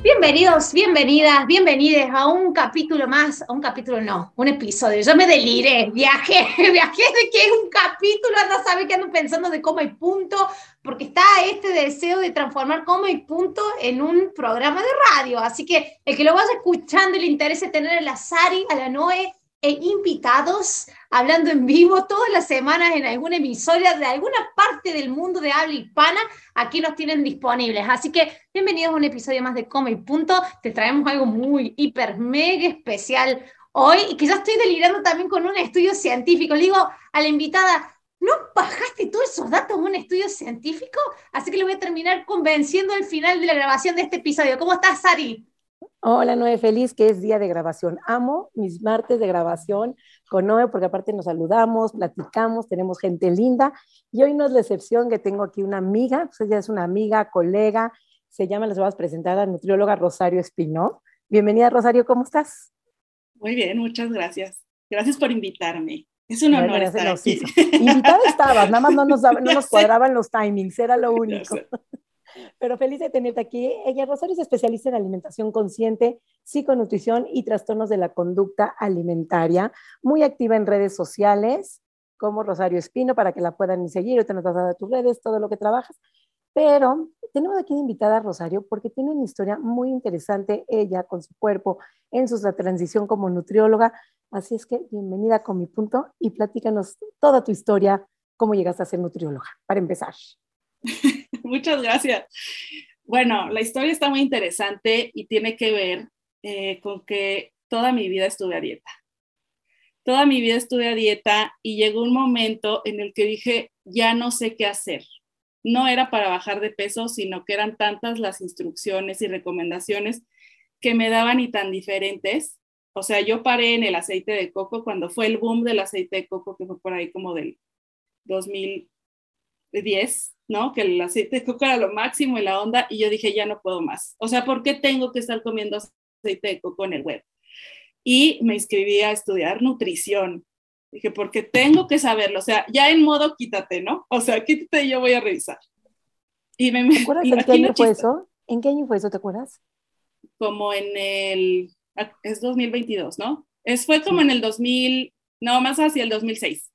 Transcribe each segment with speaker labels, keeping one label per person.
Speaker 1: Bienvenidos, bienvenidas, bienvenidas a un capítulo más, a un capítulo no, un episodio. Yo me deliré, viajé, viajé de que es un capítulo, anda a que ando pensando de coma y punto, porque está este deseo de transformar coma y punto en un programa de radio. Así que el que lo vaya escuchando y le interese tener a la Sari, a la Noé, e invitados hablando en vivo todas las semanas en alguna emisora de alguna parte del mundo de habla hispana. Aquí nos tienen disponibles. Así que bienvenidos a un episodio más de Come y Punto. Te traemos algo muy hiper mega especial hoy y que ya estoy delirando también con un estudio científico. Le digo a la invitada, ¿no bajaste todos esos datos en un estudio científico? Así que le voy a terminar convenciendo al final de la grabación de este episodio. ¿Cómo estás, Sari?
Speaker 2: Hola Noé, feliz que es día de grabación. Amo mis martes de grabación con Noé porque aparte nos saludamos, platicamos, tenemos gente linda y hoy no es la excepción que tengo aquí una amiga, pues ella es una amiga, colega, se llama, les voy a presentar a la nutrióloga Rosario Espinó. Bienvenida Rosario, ¿cómo estás?
Speaker 3: Muy bien, muchas gracias. Gracias por invitarme. Es un honor estar aquí.
Speaker 2: Invitada estabas, nada más no nos, no nos cuadraban los timings, era lo único. Pero feliz de tenerte aquí. Ella, Rosario, es especialista en alimentación consciente, psiconutrición y trastornos de la conducta alimentaria. Muy activa en redes sociales, como Rosario Espino, para que la puedan seguir. Ahorita nos vas a tus redes, todo lo que trabajas. Pero tenemos aquí de invitada a Rosario porque tiene una historia muy interesante, ella con su cuerpo, en su transición como nutrióloga. Así es que bienvenida con mi punto y platícanos toda tu historia, cómo llegaste a ser nutrióloga, para empezar.
Speaker 3: Muchas gracias. Bueno, la historia está muy interesante y tiene que ver eh, con que toda mi vida estuve a dieta. Toda mi vida estuve a dieta y llegó un momento en el que dije, ya no sé qué hacer. No era para bajar de peso, sino que eran tantas las instrucciones y recomendaciones que me daban y tan diferentes. O sea, yo paré en el aceite de coco cuando fue el boom del aceite de coco, que fue por ahí como del 2010, ¿no? Que el aceite de coco era lo máximo y la onda, y yo dije, ya no puedo más. O sea, ¿por qué tengo que estar comiendo aceite de coco en el web? Y me inscribí a estudiar nutrición. Dije, porque tengo que saberlo. O sea, ya en modo quítate, ¿no? O sea, quítate y yo voy a revisar.
Speaker 2: Y me, ¿Te acuerdas en qué año fue eso? ¿En qué año fue eso? ¿Te acuerdas?
Speaker 3: Como en el, es 2022, ¿no? Es, fue como en el 2000, no, más hacia el 2006.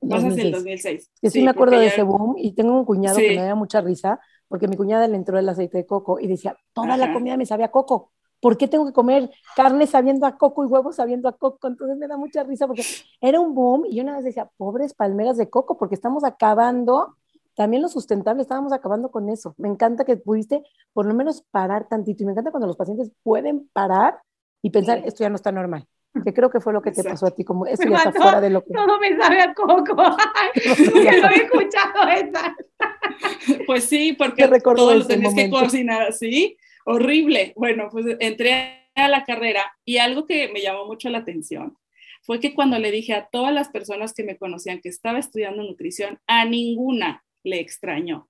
Speaker 3: Más hacia el 2006.
Speaker 2: Yo sí, me acuerdo de ese boom y tengo un cuñado que me da mucha risa porque mi cuñada le entró el aceite de coco y decía, toda la comida me sabía a coco. ¿Por qué tengo que comer carne sabiendo a coco y huevos sabiendo a coco? Entonces me da mucha risa porque era un boom y yo una vez decía, pobres palmeras de coco, porque estamos acabando, también lo sustentable, estábamos acabando con eso. Me encanta que pudiste por lo menos parar tantito y me encanta cuando los pacientes pueden parar y pensar, esto ya no está normal que creo que fue lo que te pasó a ti, como eso ya está fuera de lo que...
Speaker 1: Todo me sabe a coco, que lo he escuchado esta.
Speaker 3: Pues sí, porque todo lo tenés que cocinar así, horrible. Bueno, pues entré a la carrera y algo que me llamó mucho la atención fue que cuando le dije a todas las personas que me conocían que estaba estudiando nutrición, a ninguna le extrañó.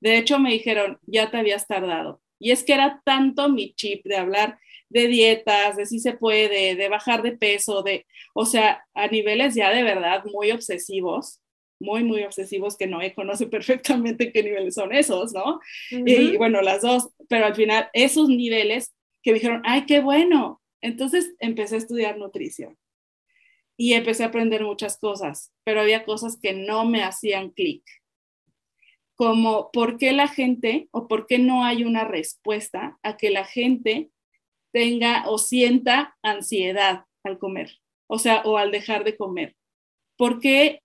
Speaker 3: De hecho, me dijeron, ya te habías tardado. Y es que era tanto mi chip de hablar de dietas, de si se puede, de bajar de peso, de, o sea, a niveles ya de verdad muy obsesivos, muy, muy obsesivos que Noé conoce perfectamente qué niveles son esos, ¿no? Y bueno, las dos, pero al final esos niveles que me dijeron, ay, qué bueno. Entonces empecé a estudiar nutrición y empecé a aprender muchas cosas, pero había cosas que no me hacían clic como por qué la gente o por qué no hay una respuesta a que la gente tenga o sienta ansiedad al comer, o sea, o al dejar de comer. ¿Por qué,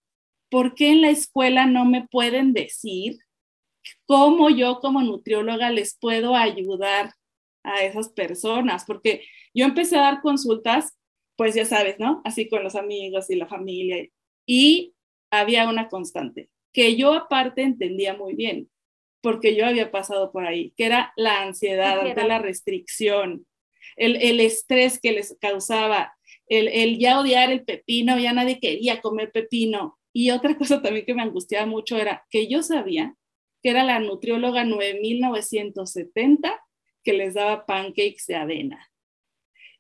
Speaker 3: ¿Por qué en la escuela no me pueden decir cómo yo como nutrióloga les puedo ayudar a esas personas? Porque yo empecé a dar consultas, pues ya sabes, ¿no? Así con los amigos y la familia. Y había una constante, que yo aparte entendía muy bien, porque yo había pasado por ahí, que era la ansiedad ante la restricción, el, estrés que les causaba el, el ya odiar el pepino, ya nadie quería comer pepino. Y otra cosa también que me angustiaba mucho era que yo sabía que era la nutrióloga 9970 que les daba pancakes de avena.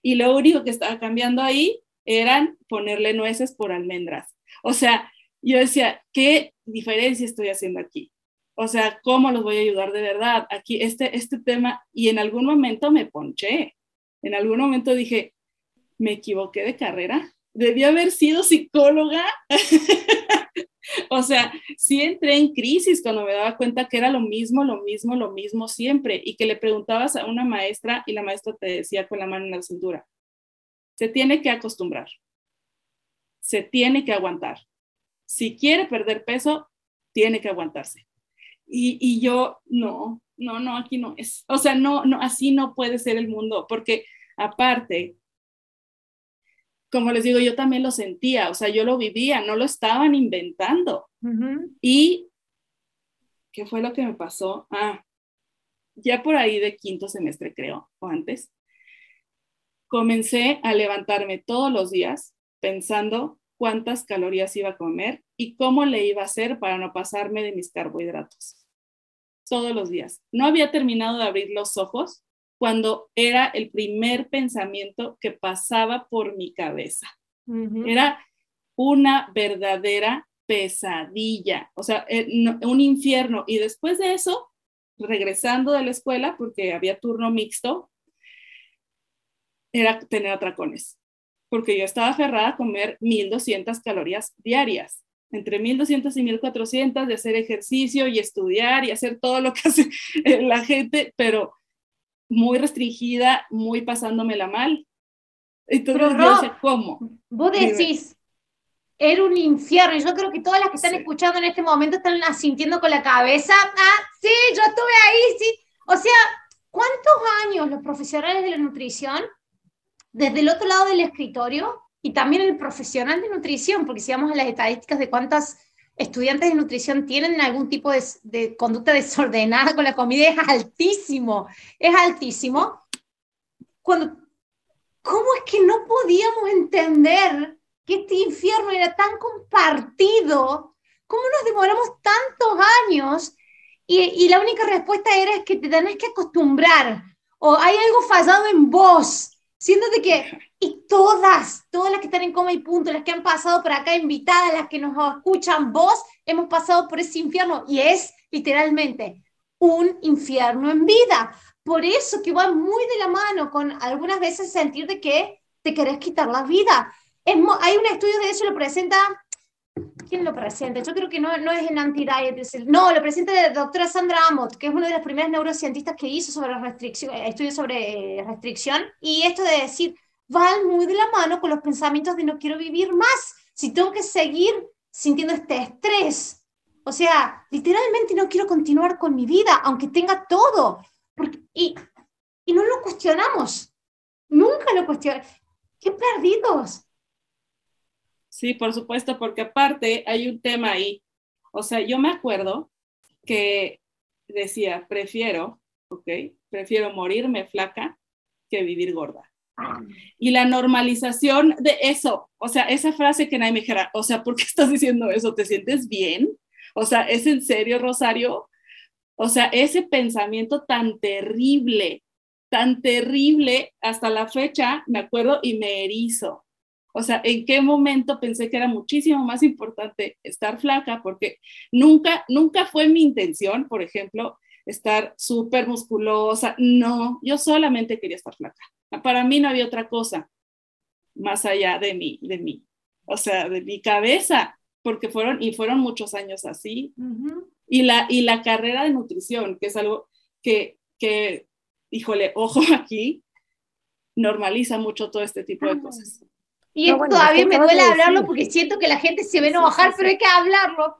Speaker 3: Y lo único que estaba cambiando ahí eran ponerle nueces por almendras. O sea, yo decía, ¿qué diferencia estoy haciendo aquí? O sea, ¿cómo los voy a ayudar de verdad? Aquí, este, este tema, y en algún momento me ponché. En algún momento dije, me equivoqué de carrera. Debí haber sido psicóloga. o sea, sí entré en crisis cuando me daba cuenta que era lo mismo, lo mismo, lo mismo siempre. Y que le preguntabas a una maestra y la maestra te decía con la mano en la cintura, se tiene que acostumbrar. Se tiene que aguantar. Si quiere perder peso, tiene que aguantarse. Y, yo, no, no, no, aquí no es. O sea, no, no, así no puede ser el mundo, porque aparte, como les digo, yo también lo sentía, o sea, yo lo vivía, no lo estaban inventando. Y, ¿qué fue lo que me pasó? Ah, ya por ahí de quinto semestre, creo, o antes, comencé a levantarme todos los días pensando cuántas calorías iba a comer y cómo le iba a hacer para no pasarme de mis carbohidratos. Todos los días. No había terminado de abrir los ojos cuando era el primer pensamiento que pasaba por mi cabeza. Era una verdadera pesadilla, o sea, eh, un infierno. Y después de eso, regresando de la escuela, porque había turno mixto, era tener atracones porque yo estaba aferrada a comer 1200 calorías diarias, entre 1200 y 1400 de hacer ejercicio y estudiar y hacer todo lo que hace la gente, pero muy restringida, muy pasándomela mal. Entonces yo ¿cómo?
Speaker 1: Vos decís, era un infierno. Yo creo que todas las que están escuchando en este momento están asintiendo con la cabeza. Ah, sí, yo estuve ahí, sí. O sea, ¿cuántos años los profesionales de la nutrición desde el otro lado del escritorio y también el profesional de nutrición, porque si vamos a las estadísticas de cuántas estudiantes de nutrición tienen algún tipo de, conducta desordenada con la comida, es altísimo, es altísimo. Cuando, ¿Cómo es que no podíamos entender que este infierno era tan compartido? ¿Cómo nos demoramos tantos años? Y, y la única respuesta era que te tenés que acostumbrar o hay algo fallado en vos Siento de que, y todas, todas las que están en coma y punto, las que han pasado por acá invitadas, las que nos escuchan vos, hemos pasado por ese infierno y es literalmente un infierno en vida. Por eso que va muy de la mano con algunas veces sentir de que te querés quitar la vida. Es, hay un estudio de eso, lo presenta ¿Quién lo presenta? Yo creo que no, no es en anti-diet. No, lo presenta la doctora Sandra Amott, que es una de las primeras neurocientistas que hizo sobre restricción, eh, estudios sobre restricción. Y esto de decir, van muy de la mano con los pensamientos de no quiero vivir más, si tengo que seguir sintiendo este estrés. O sea, literalmente no quiero continuar con mi vida, aunque tenga todo. y, y no lo cuestionamos. Nunca lo cuestionamos. ¡Qué perdidos!
Speaker 3: Sí, por supuesto, porque aparte hay un tema ahí. O sea, yo me acuerdo que decía, prefiero, ¿ok? Prefiero morirme flaca que vivir gorda. Y la normalización de eso, o sea, esa frase que nadie me dijera, o sea, ¿por qué estás diciendo eso? ¿Te sientes bien? O sea, ¿es en serio, Rosario? O sea, ese pensamiento tan terrible, tan terrible, hasta la fecha, me acuerdo y me erizo. O sea, ¿en qué momento pensé que era muchísimo más importante estar flaca? Porque nunca, nunca fue mi intención, por ejemplo, estar súper musculosa. No, yo solamente quería estar flaca. Para mí no había otra cosa más allá de mí, de mí. O sea, de mi cabeza, porque fueron, y fueron muchos años así. y, la, y la carrera de nutrición, que es algo que, que, híjole, ojo aquí, normaliza mucho todo este tipo de cosas.
Speaker 1: Y todavía me duele hablarlo porque siento que la gente se ve enojar, pero hay que hablarlo.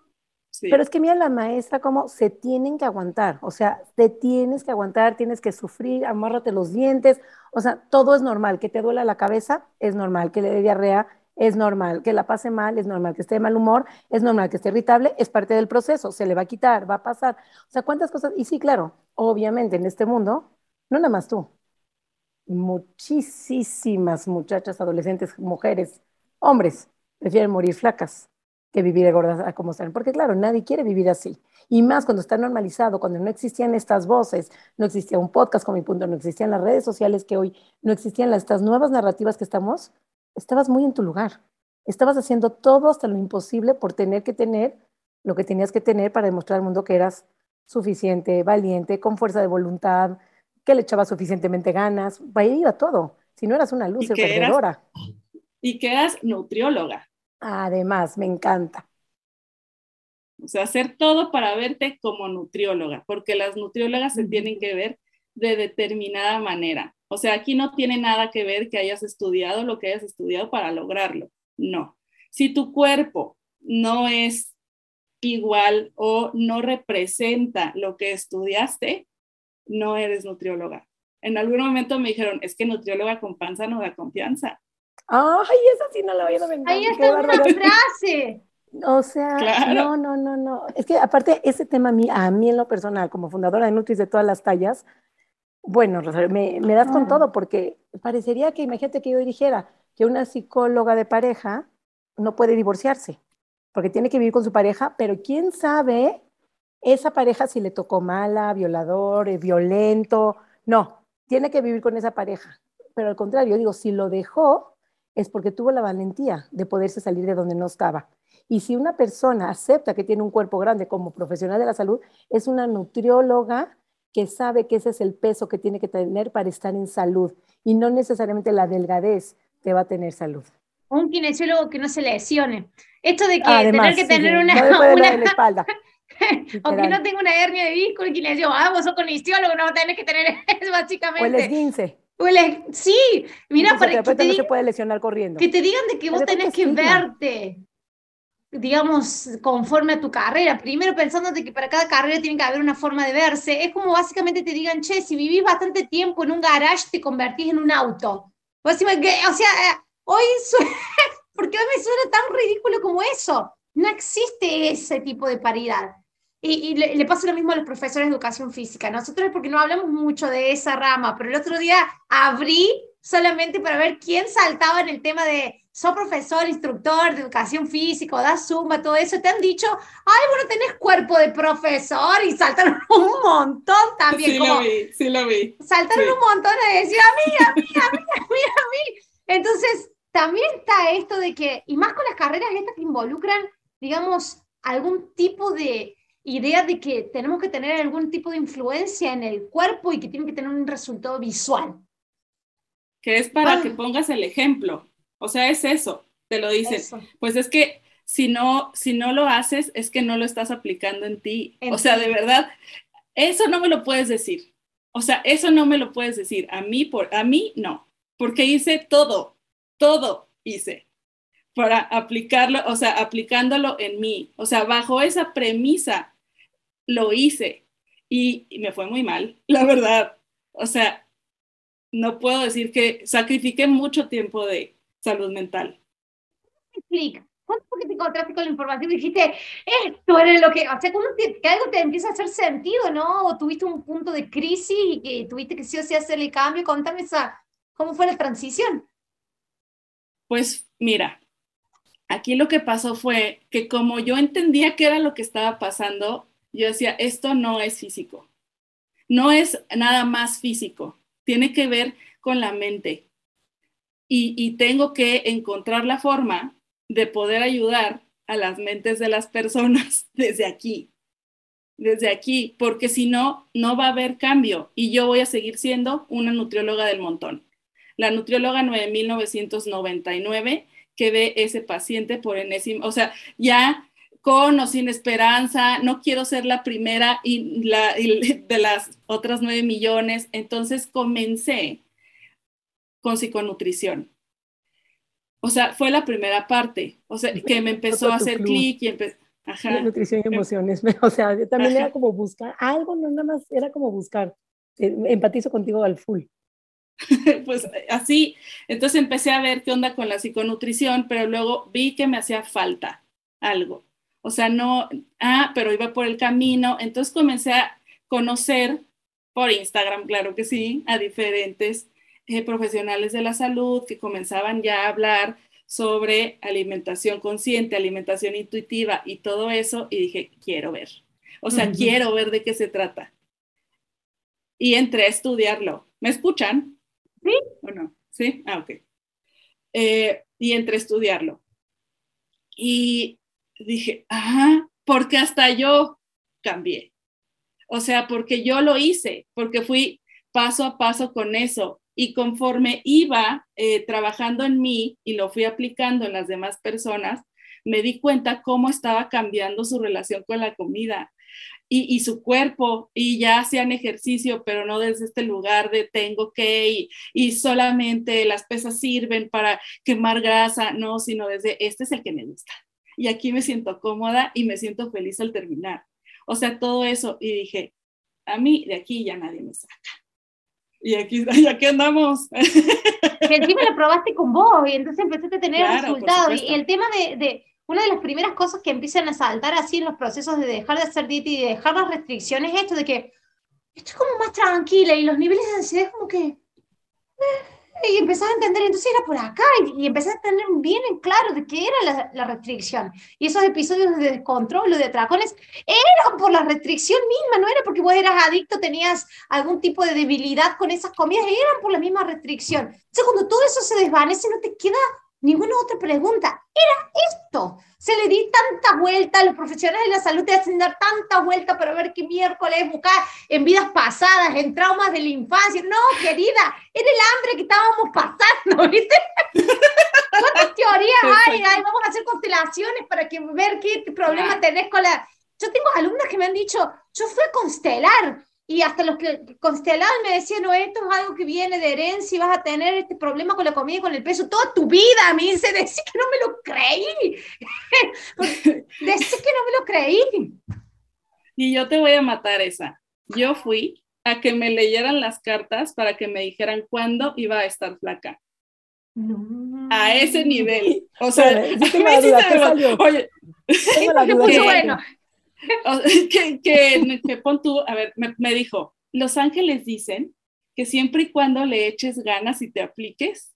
Speaker 2: Pero es que mira la maestra cómo se tienen que aguantar, o sea, te tienes que aguantar, tienes que sufrir, amárrate los dientes, o sea, todo es normal, que te duela la cabeza es normal, que le dé diarrea es normal, que la pase mal es normal, que esté de mal humor es normal, que esté irritable es parte del proceso, se le va a quitar, va a pasar, o sea, cuántas cosas, y sí, claro, obviamente en este mundo, no nada más tú, muchísimas muchachas, adolescentes, mujeres, hombres, prefieren morir flacas que vivir gordas como están. Porque claro, nadie quiere vivir así. Y más cuando está normalizado, cuando no existían estas voces, no existía un podcast con mi punto, no existían las redes sociales que hoy, no existían estas nuevas narrativas que estamos, estabas muy en tu lugar. Estabas haciendo todo hasta lo imposible por tener que tener lo que tenías que tener para demostrar al mundo que eras suficiente, valiente, con fuerza de voluntad, que le echabas suficientemente ganas. Ahí iba todo. Si no eras una luz perdedora.
Speaker 3: y que eras nutrióloga.
Speaker 2: Además, me encanta.
Speaker 3: O sea, hacer todo para verte como nutrióloga, porque las nutriólogas se tienen que ver de determinada manera. O sea, aquí no tiene nada que ver que hayas estudiado lo que hayas estudiado para lograrlo. No. Si tu cuerpo no es igual o no representa lo que estudiaste, no eres nutrióloga. En algún momento me dijeron, es que nutrióloga con panza no da confianza.
Speaker 2: Ay, esa sí no la había
Speaker 1: visto. Ahí está una frase.
Speaker 2: O sea, no, no, no, no. Es que aparte, ese tema a mí, a mí en lo personal, como fundadora de Nutris de todas las tallas, bueno, me, me das con ah. todo, porque parecería que, imagínate que yo dirigiera que una psicóloga de pareja no puede divorciarse, porque tiene que vivir con su pareja, pero quién sabe esa pareja si le tocó mala, violador, eh, violento, no, tiene que vivir con esa pareja. Pero al contrario, digo, si lo dejó, es porque tuvo la valentía de poderse salir de donde no estaba. Y si una persona acepta que tiene un cuerpo grande como profesional de la salud, es una nutrióloga que sabe que ese es el peso que tiene que tener para estar en salud y no necesariamente la delgadez te va a tener salud.
Speaker 1: Un kinesiólogo que no se lesione. Esto de que tener que tener una,
Speaker 2: espalda.
Speaker 1: Aunque no tenga una hernia de disco, el kinesiólogo, ah, vos sos kinesiólogo, no tenés que tener eso, básicamente.
Speaker 2: O el esguince.
Speaker 1: Sí, mira,
Speaker 2: para que te, no se puede lesionar corriendo.
Speaker 1: Que te digan de que vos tenés que verte, digamos, conforme a tu carrera. Primero pensándote que para cada carrera tiene que haber una forma de verse. Es como básicamente te digan, che, si vivís bastante tiempo en un garage, te convertís en un auto. O sea, eh, hoy, ¿por qué me suena tan ridículo como eso? No existe ese tipo de paridad. Y, le, pasa lo mismo a los profesores de educación física. Nosotros, porque no hablamos mucho de esa rama, pero el otro día abrí solamente para ver quién saltaba en el tema de soy profesor, instructor de educación física, das zumba, todo eso. Te han dicho, ay, bueno, tenés cuerpo de profesor y saltaron un montón también.
Speaker 3: Sí, lo vi, sí lo vi.
Speaker 1: Saltaron un montón a decir, a mí, a mí, a mí, a mí, a mí. Entonces, también está esto de que, y más con las carreras estas que involucran, digamos, algún tipo de idea de que tenemos que tener algún tipo de influencia en el cuerpo y que tiene que tener un resultado visual.
Speaker 3: Que es para que pongas el ejemplo. O sea, es eso, te lo dicen. Pues es que si no, si no lo haces, es que no lo estás aplicando en ti. o sea, de verdad, eso no me lo puedes decir. O sea, eso no me lo puedes decir. A mí, por, a mí no, porque hice todo, todo hice para aplicarlo, o sea, aplicándolo en mí. O sea, bajo esa premisa lo hice y, me fue muy mal, la verdad. O sea, no puedo decir que sacrifiqué mucho tiempo de salud mental.
Speaker 1: Explica. ¿Cuánto fue que te encontraste con la información y dijiste, esto era lo que, o sea, que algo te empieza a hacer sentido, ¿no? O tuviste un punto de crisis y que tuviste que sí o sí hacer el cambio. Contame esa, cómo fue la transición.
Speaker 3: Pues mira, aquí lo que pasó fue que como yo entendía qué era lo que estaba pasando, yo decía, esto no es físico, no es nada más físico, tiene que ver con la mente. Y, tengo que encontrar la forma de poder ayudar a las mentes de las personas desde aquí, desde aquí, porque si no, no va a haber cambio y yo voy a seguir siendo una nutrióloga del montón. La nutrióloga 9999 que ve ese paciente por enésima, o sea, ya con o sin esperanza, no quiero ser la primera y, la, de las otras nueve millones. Entonces comencé con psiconutrición. O sea, fue la primera parte, o sea, que me empezó a hacer clic y empezó...
Speaker 2: Ajá. Nutrición y emociones, o sea, también era como buscar algo, no nada más, era como buscar, eh, empatizo contigo al full.
Speaker 3: pues así, entonces empecé a ver qué onda con la psiconutrición, pero luego vi que me hacía falta algo. O sea, no, ah, pero iba por el camino. Entonces comencé a conocer por Instagram, claro que sí, a diferentes eh, profesionales de la salud que comenzaban ya a hablar sobre alimentación consciente, alimentación intuitiva y todo eso, y dije, quiero ver. O sea, quiero ver de qué se trata. Y entré a estudiarlo. ¿Me escuchan?
Speaker 1: Sí.
Speaker 3: ¿O no? Sí. Ah, ok. Eh, y entré a estudiarlo. Y dije, ajá, porque hasta yo cambié. O sea, porque yo lo hice, porque fui paso a paso con eso. Y conforme iba eh, trabajando en mí y lo fui aplicando en las demás personas, me di cuenta cómo estaba cambiando su relación con la comida y, su cuerpo y ya hacían ejercicio, pero no desde este lugar de tengo que y, y solamente las pesas sirven para quemar grasa, no, sino desde este es el que me gusta. Y aquí me siento cómoda y me siento feliz al terminar. O sea, todo eso. Y dije, a mí de aquí ya nadie me saca. Y aquí, aquí andamos.
Speaker 1: Que encima lo probaste con vos y entonces empezaste a tener resultados. Y el tema de, de, una de las primeras cosas que empiezan a saltar así en los procesos de dejar de hacer dieta y de dejar las restricciones es esto de que estoy como más tranquila y los niveles de ansiedad como que... Eh, y empezás a entender, entonces era por acá, y, y empezás a tener bien en claro de qué era la, la, restricción. Y esos episodios de descontrol o de atracones eran por la restricción misma, no era porque vos eras adicto, tenías algún tipo de debilidad con esas comidas, eran por la misma restricción. Entonces, cuando todo eso se desvanece, no te queda ninguna otra pregunta. Era esto. Se le di tanta vuelta, los profesionales de la salud te hacen dar tanta vuelta para ver qué miércoles buscar en vidas pasadas, en traumas de la infancia. No, querida, era el hambre que estábamos pasando, ¿viste? ¿Cuántas teorías hay? Vamos a hacer constelaciones para que ver qué problema tenés con la... Yo tengo alumnas que me han dicho, yo fui a constelar, y hasta los que constelaban me decían, no, esto es algo que viene de herencia y vas a tener este problema con la comida y con el peso toda tu vida. Me dice, decís que no me lo creí. decís que no me lo creí.
Speaker 3: Y yo te voy a matar esa. Yo fui a que me leyeran las cartas para que me dijeran cuándo iba a estar flaca. No. A ese nivel. O sea,
Speaker 1: oye, bueno,
Speaker 3: que, que, que, pon tú, a ver, me, dijo, los ángeles dicen que siempre y cuando le eches ganas y te apliques,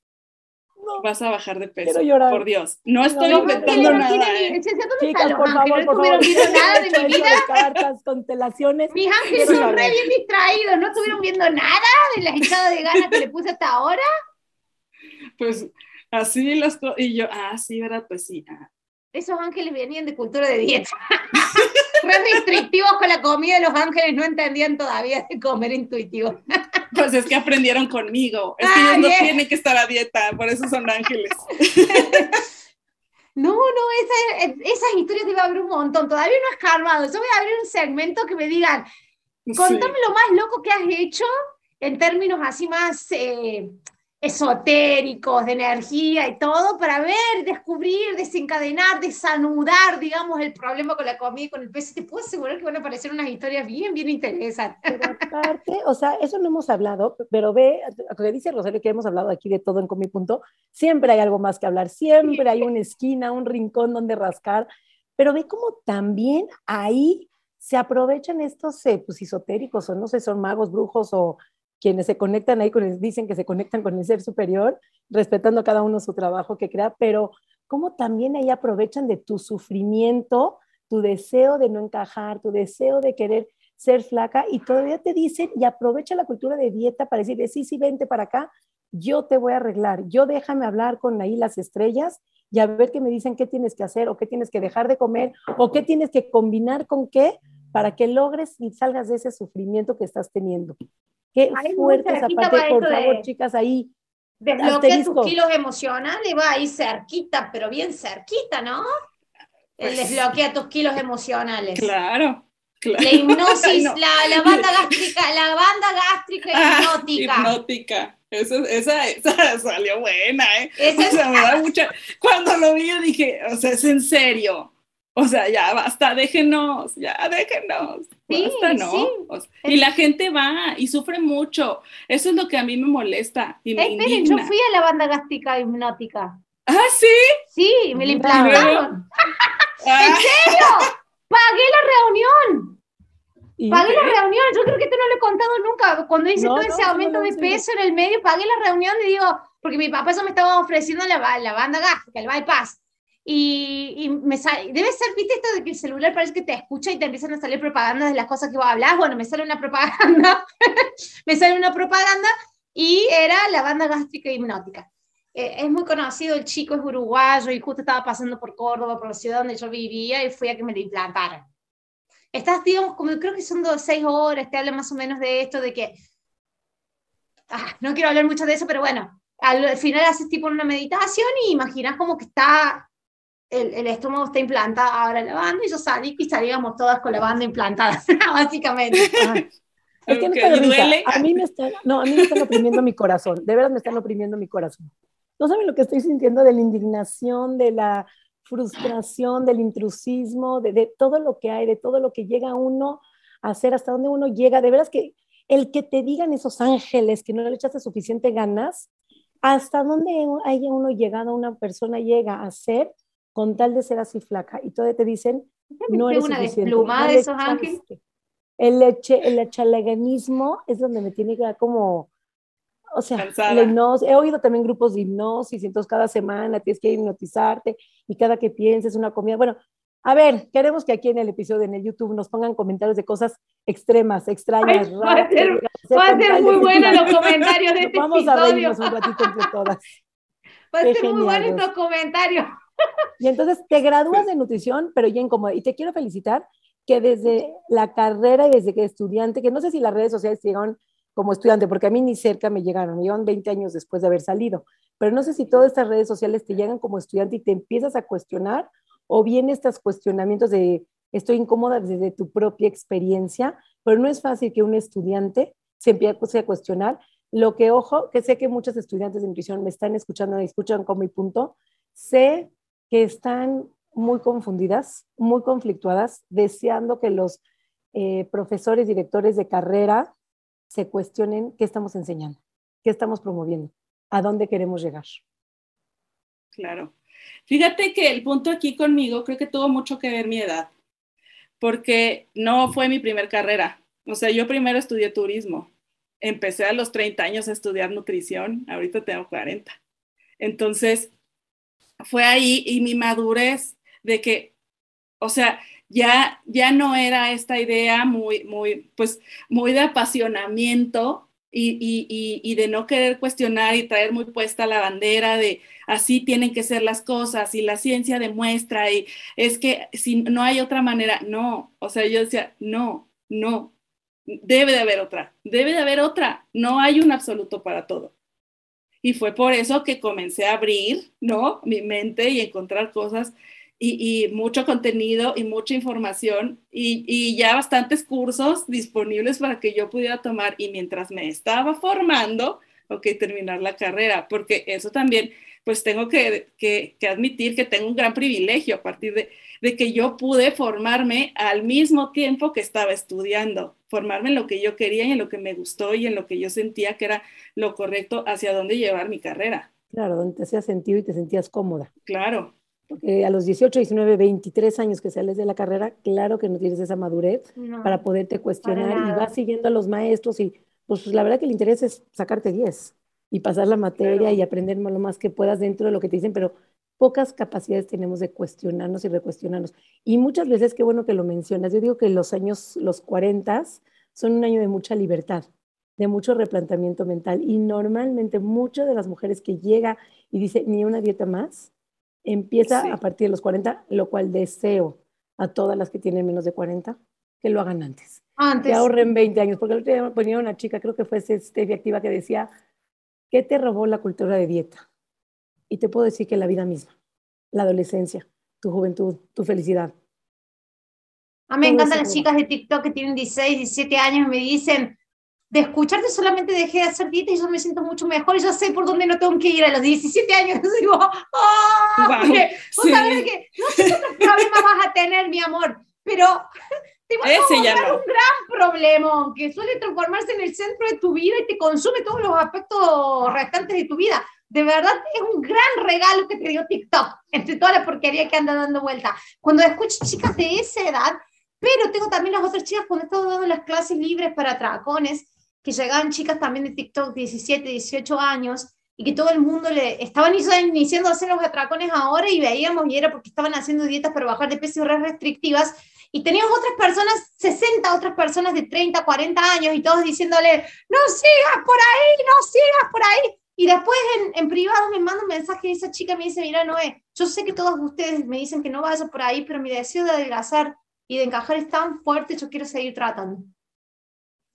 Speaker 3: vas a bajar de peso. Por Dios, no estoy inventando nada. ¿eh?
Speaker 2: Chicas, por favor, por favor. No
Speaker 1: viendo nada de mi vida.
Speaker 2: Cartas, constelaciones.
Speaker 1: Mis ángeles son re bien distraídos, no estuvieron viendo nada de las echadas de ganas que le puse hasta ahora.
Speaker 3: Pues así las cosas, y yo, ah, sí, ¿verdad? Pues sí, ah,
Speaker 1: esos ángeles venían de cultura de dieta. Re restrictivos con la comida, los ángeles no entendían todavía de comer intuitivo.
Speaker 3: pues es que aprendieron conmigo. Es que ellos no tienen que estar a dieta, por eso son ángeles.
Speaker 1: No, no, esa, esas historias te iba a abrir un montón. Todavía no has calmado. Yo voy a abrir un segmento que me digan, contame lo más loco que has hecho en términos así más eh, esotéricos, de energía y todo, para ver, descubrir, desencadenar, desanudar, digamos, el problema con la comida y con el peso. Te puedo asegurar que van a aparecer unas historias bien, bien interesantes.
Speaker 2: Pero aparte, o sea, eso no hemos hablado, pero ve, lo que dice Rosario, que hemos hablado aquí de todo en Comi Punto, siempre hay algo más que hablar, siempre hay una esquina, un rincón donde rascar, pero ve cómo también ahí se aprovechan estos eh, pues, esotéricos, o no sé, son magos, brujos o quienes se conectan ahí, con dicen que se conectan con el ser superior, respetando cada uno su trabajo que crea, pero cómo también ahí aprovechan de tu sufrimiento, tu deseo de no encajar, tu deseo de querer ser flaca y todavía te dicen y aprovecha la cultura de dieta para decirle, sí, sí, vente para acá, yo te voy a arreglar, yo déjame hablar con ahí las estrellas y a ver qué me dicen qué tienes que hacer o qué tienes que dejar de comer o qué tienes que combinar con qué para que logres y salgas de ese sufrimiento que estás teniendo. Qué fuerte esa parte, por favor, chicas, ahí.
Speaker 1: Desbloquea tus kilos emocionales, va ahí cerquita, pero bien cerquita, ¿no? El pues desbloquea tus kilos emocionales.
Speaker 3: Claro. Claro.
Speaker 1: La hipnosis, la, la, banda gástrica, la banda gástrica ah, hipnótica.
Speaker 3: hipnótica. Esa, esa, esa, salió buena, ¿eh? o sea, me da mucha... Cuando lo vi, yo dije, o sea, es en serio. O sea, ya basta, déjenos, ya déjenos. basta, ¿no? y la gente va y sufre mucho. Eso es lo que a mí me molesta. Y me
Speaker 1: esperen, yo fui a la banda gástrica hipnótica.
Speaker 3: ¿Ah, sí?
Speaker 1: Sí, me la implantaron. ¿En serio? Pagué la reunión. Pagué la reunión, yo creo que esto no lo he contado nunca. Cuando hice todo ese aumento de peso en el medio, pagué la reunión y digo, porque mi papá eso me estaba ofreciendo la, la banda gástrica, el bypass. Y, y me sale, debe ser, viste esto de que el celular parece que te escucha y te empiezan a salir propagandas de las cosas que vos hablas. Bueno, me sale una propaganda, me sale una propaganda y era la banda gástrica hipnótica. Eh, es muy conocido, el chico es uruguayo y justo estaba pasando por Córdoba, por la ciudad donde yo vivía y fui a que me lo implantaran. Estás, digamos, como creo que son dos, seis horas, te habla más o menos de esto, de que, ah, no quiero hablar mucho de eso, pero bueno, al, final haces tipo una meditación y imaginas como que está, el, el estómago está implantado ahora la banda y yo salí y salíamos todas con la banda implantada, básicamente.
Speaker 2: Es que me duele. A mí me están, no, a mí me están oprimiendo mi corazón, de verdad me están oprimiendo mi corazón. No saben lo que estoy sintiendo de la indignación, de la frustración, del intrusismo, de, todo lo que hay, de todo lo que llega uno a hacer, hasta dónde uno llega. De veras que el que te digan esos ángeles que no le echaste suficiente ganas, hasta dónde haya uno llegado, una persona llega a ser con tal de ser así flaca. Y todavía te dicen, no eres
Speaker 1: una
Speaker 2: suficiente.
Speaker 1: desplumada de esos ángeles?
Speaker 2: El, eche, el echaleganismo es donde me tiene que dar como o sea, he oído también grupos de hipnosis, entonces cada semana tienes que hipnotizarte y cada que pienses una comida. Bueno, a ver, queremos que aquí en el episodio, en el YouTube, nos pongan comentarios de cosas extremas, extrañas,
Speaker 1: raras. Va a ser, muy bueno los comentarios de este
Speaker 2: Vamos a reírnos un ratito entre todas.
Speaker 1: Va a ser muy bueno estos comentarios.
Speaker 2: Y entonces te gradúas de nutrición, pero ya incómoda. Y te quiero felicitar que desde la carrera y desde que estudiante, que no sé si las redes sociales llegaron como estudiante, porque a mí ni cerca me llegaron, me llevan 20 años después de haber salido, pero no sé si todas estas redes sociales te llegan como estudiante y te empiezas a cuestionar o bien estos cuestionamientos de estoy incómoda desde tu propia experiencia, pero no es fácil que un estudiante se empiece a cuestionar. Lo que, ojo, que sé que muchos estudiantes de nutrición me están escuchando y escuchan con mi punto, sé que están muy confundidas, muy conflictuadas, deseando que los eh, profesores, directores de carrera se cuestionen qué estamos enseñando, qué estamos promoviendo, a dónde queremos llegar.
Speaker 3: Claro. Fíjate que el punto aquí conmigo creo que tuvo mucho que ver mi edad, porque no fue mi primer carrera. O sea, yo primero estudié turismo. Empecé a los 30 años a estudiar nutrición, ahorita tengo 40. Entonces, fue ahí y mi madurez de que, o sea, ya, ya no era esta idea muy, muy, pues, muy de apasionamiento y, de no querer cuestionar y traer muy puesta la bandera de así tienen que ser las cosas y la ciencia demuestra y es que si no hay otra manera, no, o sea, yo decía, no, no, debe de haber otra, debe de haber otra, no hay un absoluto para todo. Y fue por eso que comencé a abrir, ¿no? Mi mente y encontrar cosas y, mucho contenido y mucha información y, y, ya bastantes cursos disponibles para que yo pudiera tomar y mientras me estaba formando, ok, terminar la carrera, porque eso también, pues tengo que, que, que admitir que tengo un gran privilegio a partir de, de, que yo pude formarme al mismo tiempo que estaba estudiando, formarme en lo que yo quería y en lo que me gustó y en lo que yo sentía que era lo correcto hacia dónde llevar mi carrera.
Speaker 2: Claro, donde te hacías sentido y te sentías cómoda.
Speaker 3: Claro
Speaker 2: porque a los 18, 19, 23 años que sales de la carrera, claro que no tienes esa madurez para poderte cuestionar y vas siguiendo a los maestros y pues la verdad que el interés es sacarte 10 y pasar la materia y aprender lo más que puedas dentro de lo que te dicen, pero pocas capacidades tenemos de cuestionarnos y recuestionarnos. Y muchas veces, qué bueno que lo mencionas, yo digo que los años, los 40 son un año de mucha libertad, de mucho replanteamiento mental y normalmente muchas de las mujeres que llega y dice ni una dieta más, Empieza a partir de los 40, lo cual deseo a todas las que tienen menos de 40 que lo hagan antes.
Speaker 1: Antes.
Speaker 2: Que ahorren 20 años, porque el otro día ponía una chica, creo que fue Stevie Activa, que decía, ¿qué te robó la cultura de dieta? Y te puedo decir que la vida misma, la adolescencia, tu juventud, tu felicidad.
Speaker 1: A mí me encantan las chicas de TikTok que tienen 16, 17 años y me dicen, de escucharte solamente dejé de hacer dieta y yo me siento mucho mejor y yo sé por dónde no tengo que ir a los 17 años. Y digo, ¡oh! sí. sabes que no sé qué problema vas a tener, mi amor, pero te vas a encontrar un gran problema que suele transformarse en el centro de tu vida y te consume todos los aspectos restantes de tu vida. De verdad es un gran regalo que te dio TikTok, entre toda la porquería que anda dando vuelta. Cuando escucho chicas de esa edad, Pero tengo también las otras chicas cuando he estado dando las clases libres para tracones, que llegaban chicas también de TikTok, 17, 18 años, y que todo el mundo le estaban iniciando a hacer los atracones ahora y veíamos y era porque estaban haciendo dietas para bajar de peso y restrictivas y teníamos otras personas, 60 otras personas de 30, 40 años y todos diciéndole, no sigas por ahí, no sigas por ahí. Y después en, en privado me manda un mensaje y esa chica me dice, mira, Noé, yo sé que todos ustedes me dicen que no vaya por ahí, pero mi deseo de adelgazar y de encajar es tan fuerte, yo quiero seguir tratando.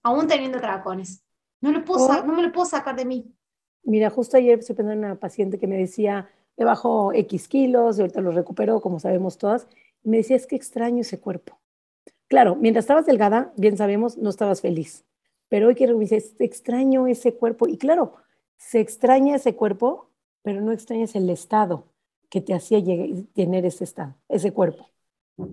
Speaker 1: Aún teniendo tracones. No, lo puedo oh. no me lo puedo sacar de mí.
Speaker 2: Mira, justo ayer se a una paciente que me decía, le bajó X kilos, y ahorita lo recuperó, como sabemos todas, me decía, es que extraño ese cuerpo. Claro, mientras estabas delgada, bien sabemos, no estabas feliz. Pero hoy quiero decir, extraño ese cuerpo. Y claro, se extraña ese cuerpo, pero no extrañas el estado que te hacía tener ese estado, ese cuerpo.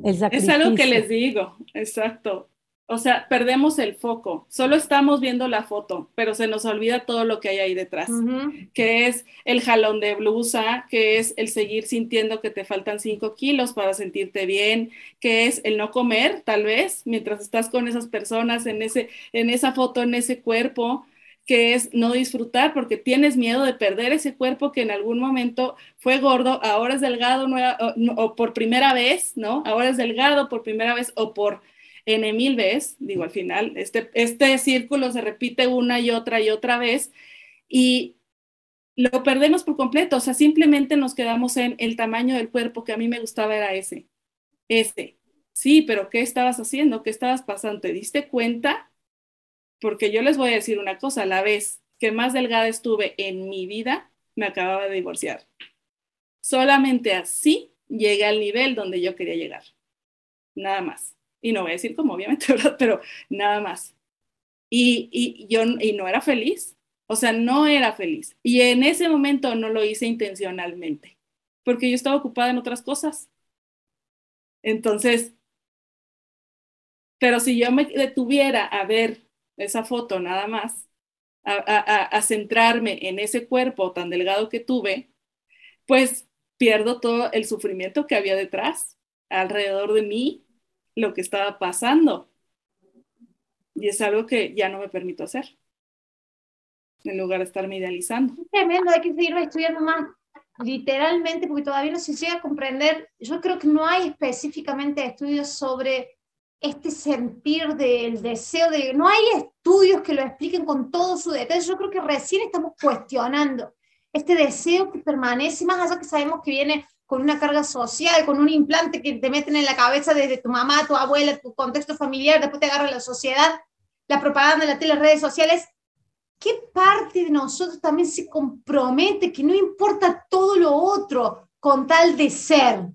Speaker 3: es algo que les digo, exacto o sea, perdemos el foco, solo estamos viendo la foto, pero se nos olvida todo lo que hay ahí detrás, que es el jalón de blusa, que es el seguir sintiendo que te faltan cinco kilos para sentirte bien, que es el no comer, tal vez, mientras estás con esas personas en, ese, en esa foto, en ese cuerpo, que es no disfrutar porque tienes miedo de perder ese cuerpo que en algún momento fue gordo, ahora es delgado o, o por primera vez, ¿no? Ahora es delgado por primera vez o por N mil veces, digo, al final, este, este círculo se repite una y otra y otra vez y lo perdemos por completo, o sea, simplemente nos quedamos en el tamaño del cuerpo que a mí me gustaba era ese, ese. Sí, pero ¿qué estabas haciendo? ¿Qué estabas pasando? ¿Te diste cuenta? Porque yo les voy a decir una cosa, la vez que más delgada estuve en mi vida, me acababa de divorciar. Solamente así llegué al nivel donde yo quería llegar. Nada más y no voy a decir como obviamente. Pero nada más. Y, y, yo y no era feliz, o sea, no era feliz. Y en ese momento no lo hice intencionalmente, porque yo estaba ocupada en otras cosas. Entonces, pero si yo me detuviera a ver esa foto nada más, a centrarme en ese cuerpo tan delgado que tuve, pues pierdo todo el sufrimiento que había detrás, alrededor de mí, lo que estaba pasando. Y es algo que ya no me permito hacer, en lugar de estarme idealizando.
Speaker 1: tremendo, hay que seguir estudiando más, literalmente, porque todavía no se llega a comprender. Yo creo que no hay específicamente estudios sobre este sentir del deseo de... No hay estudios que lo expliquen con todo su detalle. Yo creo que recién estamos cuestionando este deseo que permanece, más allá que sabemos que viene con una carga social, con un implante que te meten en la cabeza desde tu mamá, tu abuela, tu contexto familiar, después te agarra la sociedad, la propaganda, la tele, las redes sociales, ¿qué parte de nosotros también se compromete que no importa todo lo otro con tal de ser?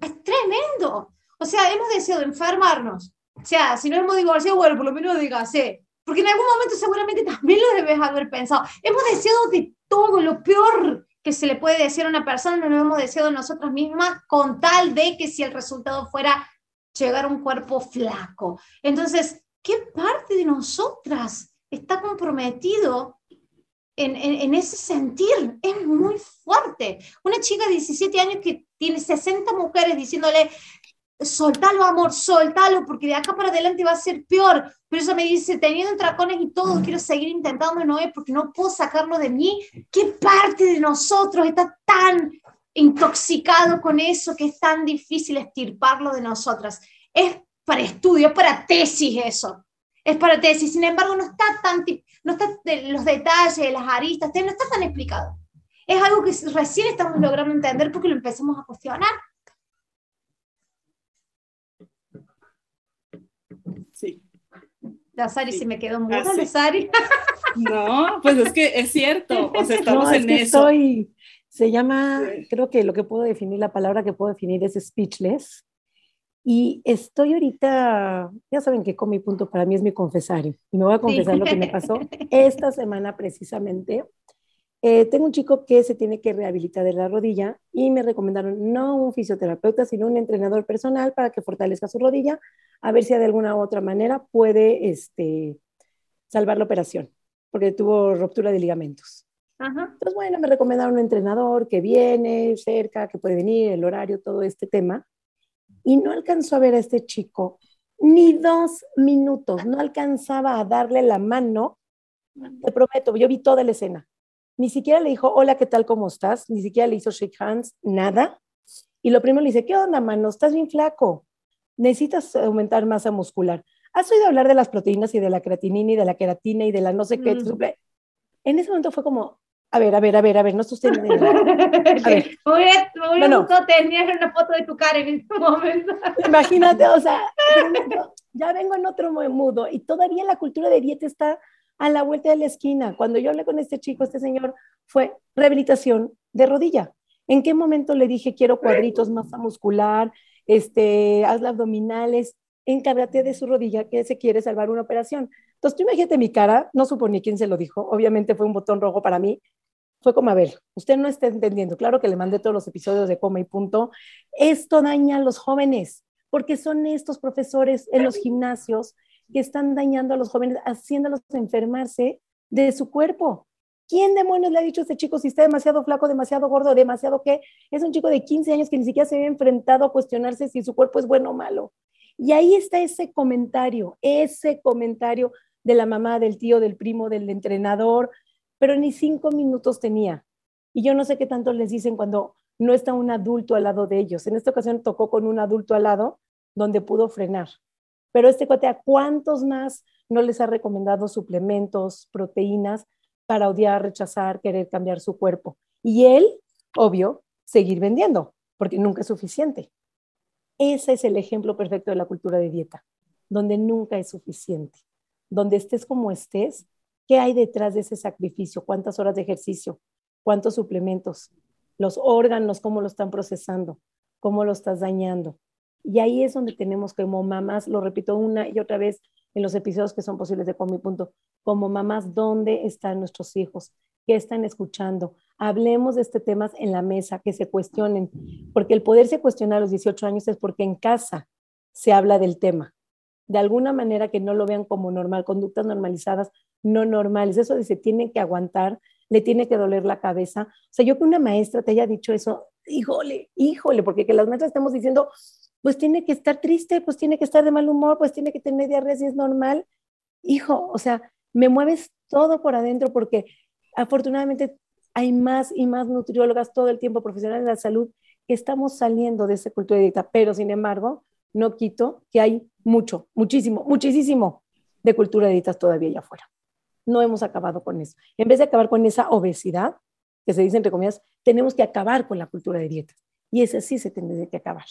Speaker 1: Es tremendo. O sea, hemos deseado enfermarnos. O sea, si no hemos divorciado, bueno, por lo menos dígase. Porque en algún momento seguramente también lo debes haber pensado. Hemos deseado de todo lo peor se le puede decir a una persona, no lo hemos deseado nosotras mismas, con tal de que si el resultado fuera llegar a un cuerpo flaco. Entonces, ¿qué parte de nosotras está comprometido en, en, ese sentir? Es muy fuerte. Una chica de 17 años que tiene 60 mujeres diciéndole, soltalo, amor, soltalo, porque de acá para adelante va a ser peor. Pero ella me dice, teniendo tracones y todo, quiero seguir intentando, no es porque no puedo sacarlo de mí. ¿Qué parte de nosotros está tan intoxicado con eso que es tan difícil estirparlo de nosotras? Es para estudio, es para tesis eso. Es para tesis. Sin embargo, no está tan, no está los detalles, las aristas, no está tan explicado. Es algo que recién estamos logrando entender porque lo empezamos a cuestionar.
Speaker 3: Sí.
Speaker 1: La Sari se me quedó muda, la Sari.
Speaker 3: No, pues es que es cierto, o sea, estamos en eso.
Speaker 2: se llama, creo que lo que puedo definir, la palabra que puedo definir es speechless. Y estoy ahorita, ya saben que con mi punto para mí es mi confesario. Y me voy a confesar lo que me pasó esta semana precisamente. Eh, tengo un chico que se tiene que rehabilitar de la rodilla y me recomendaron no un fisioterapeuta, sino un entrenador personal para que fortalezca su rodilla, a ver si de alguna u otra manera puede este, salvar la operación, porque tuvo ruptura de ligamentos. Entonces, bueno, me recomendaron un entrenador que viene cerca, que puede venir, el horario, todo este tema. y no alcanzó a ver a este chico ni dos minutos, no alcanzaba a darle la mano. Te prometo, yo vi toda la escena. Ni siquiera le dijo, hola, ¿qué tal? ¿Cómo estás? Ni siquiera le hizo shake hands, nada. Y lo primero le dice, ¿qué onda, mano? Estás bien flaco. Necesitas aumentar masa muscular. ¿Has oído hablar de las proteínas y de la creatinina y de la queratina y de la no sé qué? Mm. En ese momento fue como, a ver, a ver, a ver, a ver, no
Speaker 1: ver. Muy, muy no, tener una foto de tu cara en este momento.
Speaker 2: Imagínate, o sea, ya vengo en otro mudo y todavía la cultura de dieta está a la vuelta de la esquina. Cuando yo hablé con este chico, este señor, fue rehabilitación de rodilla. ¿En qué momento le dije quiero cuadritos, masa muscular, este, haz abdominales? Encárgate de su rodilla que se quiere salvar una operación. Entonces, tú imagínate mi cara, no supo ni quién se lo dijo, obviamente fue un botón rojo para mí, fue como, a ver, usted no está entendiendo, claro que le mandé todos los episodios de coma y punto, esto daña a los jóvenes, porque son estos profesores en los gimnasios que están dañando a los jóvenes, haciéndolos enfermarse de su cuerpo. ¿Quién demonios le ha dicho a este chico si está demasiado flaco, demasiado gordo, demasiado qué? Es un chico de 15 años que ni siquiera se había enfrentado a cuestionarse si su cuerpo es bueno o malo. Y ahí está ese comentario, ese comentario de la mamá, del tío, del primo, del entrenador, pero ni cinco minutos tenía. Y yo no sé qué tanto les dicen cuando no está un adulto al lado de ellos. En esta ocasión tocó con un adulto al lado donde pudo frenar. Pero este cuate, ¿a cuántos más no les ha recomendado suplementos, proteínas para odiar, rechazar, querer cambiar su cuerpo? Y él, obvio, seguir vendiendo, porque nunca es suficiente. Ese es el ejemplo perfecto de la cultura de dieta, donde nunca es suficiente, donde estés como estés, ¿Qué hay detrás de ese sacrificio? ¿Cuántas horas de ejercicio? ¿Cuántos suplementos? Los órganos, ¿cómo lo están procesando? ¿Cómo lo estás dañando? Y ahí es donde tenemos como mamás, lo repito una y otra vez en los episodios que son posibles de Con mi punto, como mamás, ¿dónde están nuestros hijos? ¿Qué están escuchando? Hablemos de este tema en la mesa, que se cuestionen, porque el poderse cuestionar a los 18 años es porque en casa se habla del tema. De alguna manera que no lo vean como normal, conductas normalizadas no normales. Eso de se tiene que aguantar, le tiene que doler la cabeza. O sea, yo que una maestra te haya dicho eso, híjole, híjole, porque que las maestras estamos diciendo, pues tiene que estar triste, pues tiene que estar de mal humor, pues tiene que tener diarrea si es normal. Hijo, o sea, me mueves todo por adentro porque afortunadamente hay más y más nutriólogas todo el tiempo, profesionales de la salud, que estamos saliendo de esa cultura de dieta, pero sin embargo, no quito que hay mucho, muchísimo, muchísimo de cultura de dietas todavía allá afuera no hemos acabado con eso. En vez de acabar con esa obesidad, que se dice entre comillas, tenemos que acabar con la cultura de dieta. Y ese sí se tendría que acabar.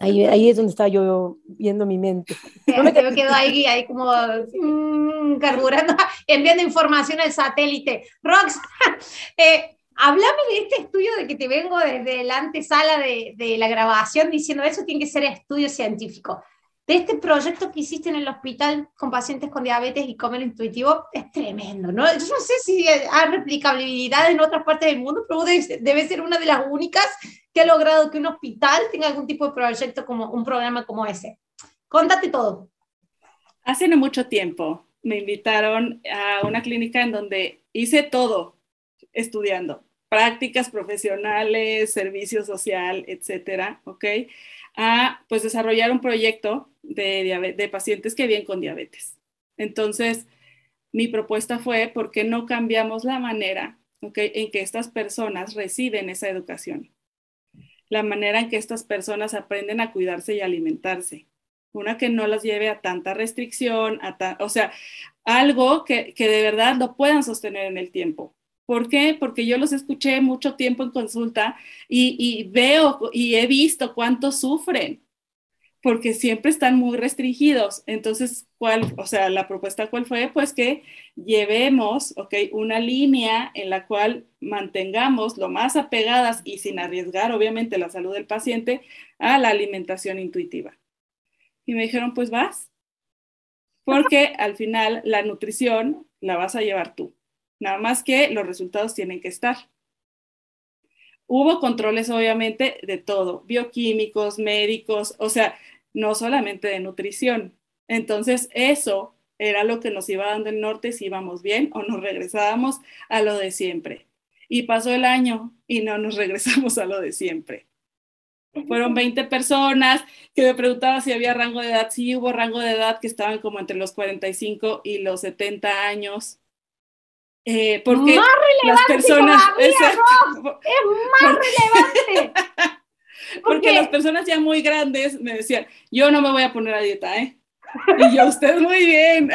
Speaker 2: Ahí, ahí es donde estaba yo viendo mi mente.
Speaker 1: No me quedo ahí, ahí como mm, carburando, enviando información al satélite. Rox, eh, háblame de este estudio de que te vengo desde la antesala de, de la grabación diciendo eso tiene que ser estudio científico de este proyecto que hiciste en el hospital con pacientes con diabetes y comer intuitivo es tremendo, ¿no? Yo no sé si hay replicabilidad en otras partes del mundo, pero debe, ser una de las únicas que ha logrado que un hospital tenga algún tipo de proyecto como un programa como ese. Contate todo.
Speaker 3: Hace no mucho tiempo me invitaron a una clínica en donde hice todo estudiando, prácticas profesionales, servicio social, etcétera, ¿ok? A pues desarrollar un proyecto de, pacientes que vienen con diabetes. Entonces, mi propuesta fue, ¿por qué no cambiamos la manera en que estas personas reciben esa educación? La manera en que estas personas aprenden a cuidarse y alimentarse. Una que no las lleve a tanta restricción, a o sea, algo que, que de verdad lo puedan sostener en el tiempo. ¿Por qué? Porque yo los escuché mucho tiempo en consulta y, veo y he visto cuánto sufren porque siempre están muy restringidos. Entonces, ¿cuál, o sea, la propuesta cuál fue? Pues que llevemos, ok, una línea en la cual mantengamos lo más apegadas y sin arriesgar, obviamente, la salud del paciente a la alimentación intuitiva. Y me dijeron, pues vas, porque al final la nutrición la vas a llevar tú. Nada más que los resultados tienen que estar. Hubo controles, obviamente, de todo, bioquímicos, médicos, o sea, no solamente de nutrición. Entonces, eso era lo que nos iba dando el norte si íbamos bien o nos regresábamos a lo de siempre. Y pasó el año y no nos regresamos a lo de siempre. Fueron 20 personas que me preguntaban si había rango de edad. Sí, hubo rango de edad que estaban como entre los 45 y los 70 años.
Speaker 1: Eh, porque más relevante las personas es, es más relevante.
Speaker 3: porque las personas ya muy grandes me decían, yo no me voy a poner a dieta, ¿eh? Y yo, usted muy bien.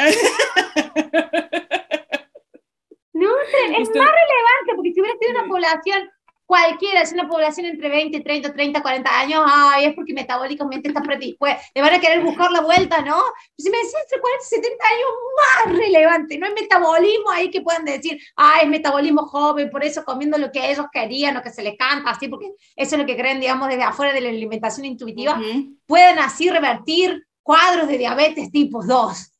Speaker 1: No, es más relevante, porque si hubiera sido una población cualquiera, es una población entre 20, 30, 30, 40 años, ay, es porque metabólicamente está predispuesta, le van a querer buscar la vuelta, ¿no? Si me decís entre 40 y 70 años, más relevante, no hay metabolismo ahí que puedan decir, ay, es metabolismo joven, por eso comiendo lo que ellos querían, lo que se les canta, así, porque eso es lo que creen, digamos, desde afuera de la alimentación intuitiva, pueden así revertir cuadros de diabetes tipo 2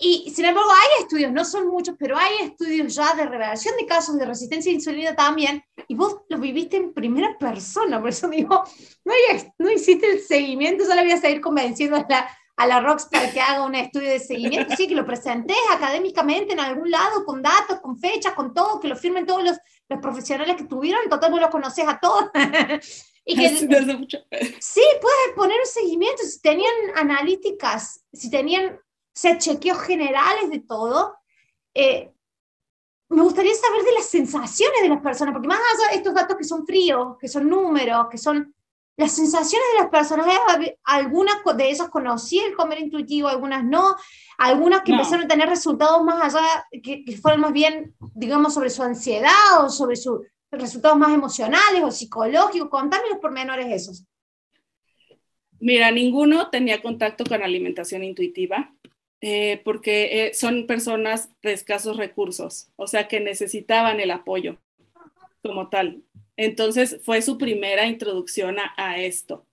Speaker 1: y sin embargo, hay estudios, no son muchos, pero hay estudios ya de revelación de casos de resistencia a insulina también, y vos los viviste en primera persona, por eso digo, no, no hiciste el seguimiento, solo voy a seguir convenciendo a la, a la Rockstar que haga un estudio de seguimiento, sí, que lo presentes académicamente en algún lado, con datos, con fechas, con todo, que lo firmen todos los, los profesionales que tuvieron, total vos los conoces a todos. y que, sí, puedes poner un seguimiento, si tenían analíticas, si tenían sea, chequeos generales de todo. Eh, me gustaría saber de las sensaciones de las personas, porque más allá de estos datos que son fríos, que son números, que son las sensaciones de las personas, algunas de esas conocí el comer intuitivo, algunas no, algunas que empezaron a tener resultados más allá, que, que, fueron más bien, digamos, sobre su ansiedad o sobre sus resultados más emocionales o psicológicos. Contame los pormenores esos.
Speaker 3: Mira, ninguno tenía contacto con alimentación intuitiva. Eh, porque eh, son personas de escasos recursos, o sea que necesitaban el apoyo como tal. Entonces fue su primera introducción a, esto.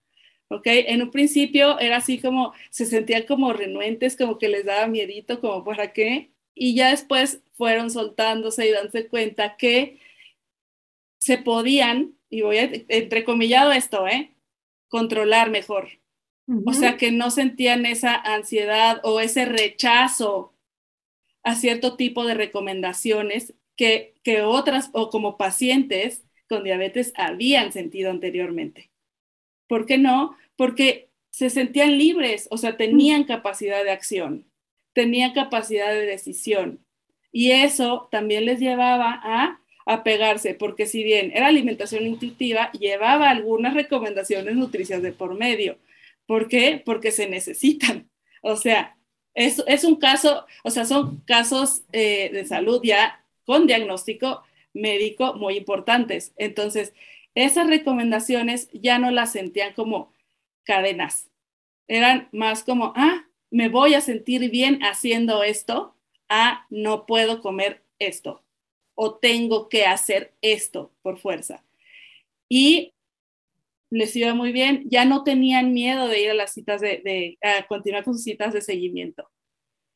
Speaker 3: ¿ok? En un principio era así como, se sentían como renuentes, como que les daba miedito, como para qué, y ya después fueron soltándose y dándose cuenta que se podían, y voy a entrecomillado esto, ¿eh? controlar mejor. O sea, que no sentían esa ansiedad o ese rechazo a cierto tipo de recomendaciones que, que otras o como pacientes con diabetes habían sentido anteriormente. ¿Por qué no? Porque se sentían libres, o sea, tenían capacidad de acción, tenían capacidad de decisión. Y eso también les llevaba a apegarse, porque si bien era alimentación intuitiva, llevaba algunas recomendaciones nutricias de por medio, ¿Por qué? Porque se necesitan. O sea, es, es un caso, o sea, son casos eh, de salud ya con diagnóstico médico muy importantes. Entonces, esas recomendaciones ya no las sentían como cadenas, eran más como, ah, me voy a sentir bien haciendo esto, ah, no puedo comer esto o tengo que hacer esto por fuerza. Y les iba muy bien, ya no tenían miedo de ir a las citas de, continuar con sus citas de seguimiento.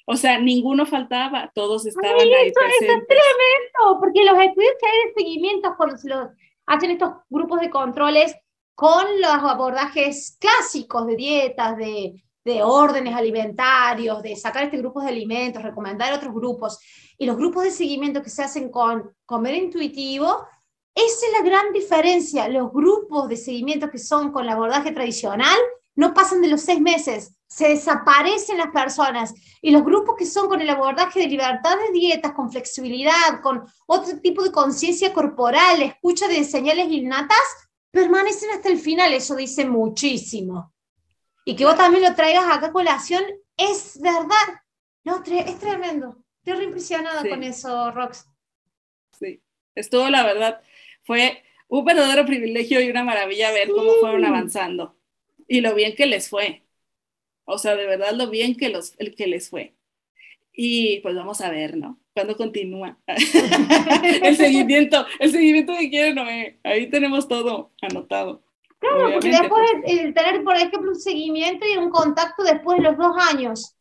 Speaker 3: O sea, ninguno faltaba, todos estaban ahí
Speaker 1: eso, presentes. Eso es tremendo, porque los estudios que hay de seguimiento cuando se los hacen estos grupos de controles con los abordajes clásicos de dietas, de, de órdenes alimentarios, de sacar este grupo de alimentos, recomendar otros grupos, y los grupos de seguimiento que se hacen con comer intuitivo, esa es la gran diferencia. Los grupos de seguimiento que son con el abordaje tradicional no pasan de los seis meses, se desaparecen las personas. Y los grupos que son con el abordaje de libertad de dietas, con flexibilidad, con otro tipo de conciencia corporal, escucha de señales innatas, permanecen hasta el final. Eso dice muchísimo. Y que vos también lo traigas acá a colación, es verdad. No, es tremendo. Estoy impresionada con eso, Rox.
Speaker 3: Sí, estuvo la verdad fue un verdadero privilegio y una maravilla ver cómo fueron avanzando y lo bien que les fue. O sea, de verdad lo bien que, los, que les fue. Y pues vamos a ver, ¿no? ¿Cuándo continúa? el seguimiento, el seguimiento que quiere Noé. Ahí tenemos todo anotado.
Speaker 1: Claro, porque después de tener, por ejemplo, un seguimiento y un contacto después de los dos años.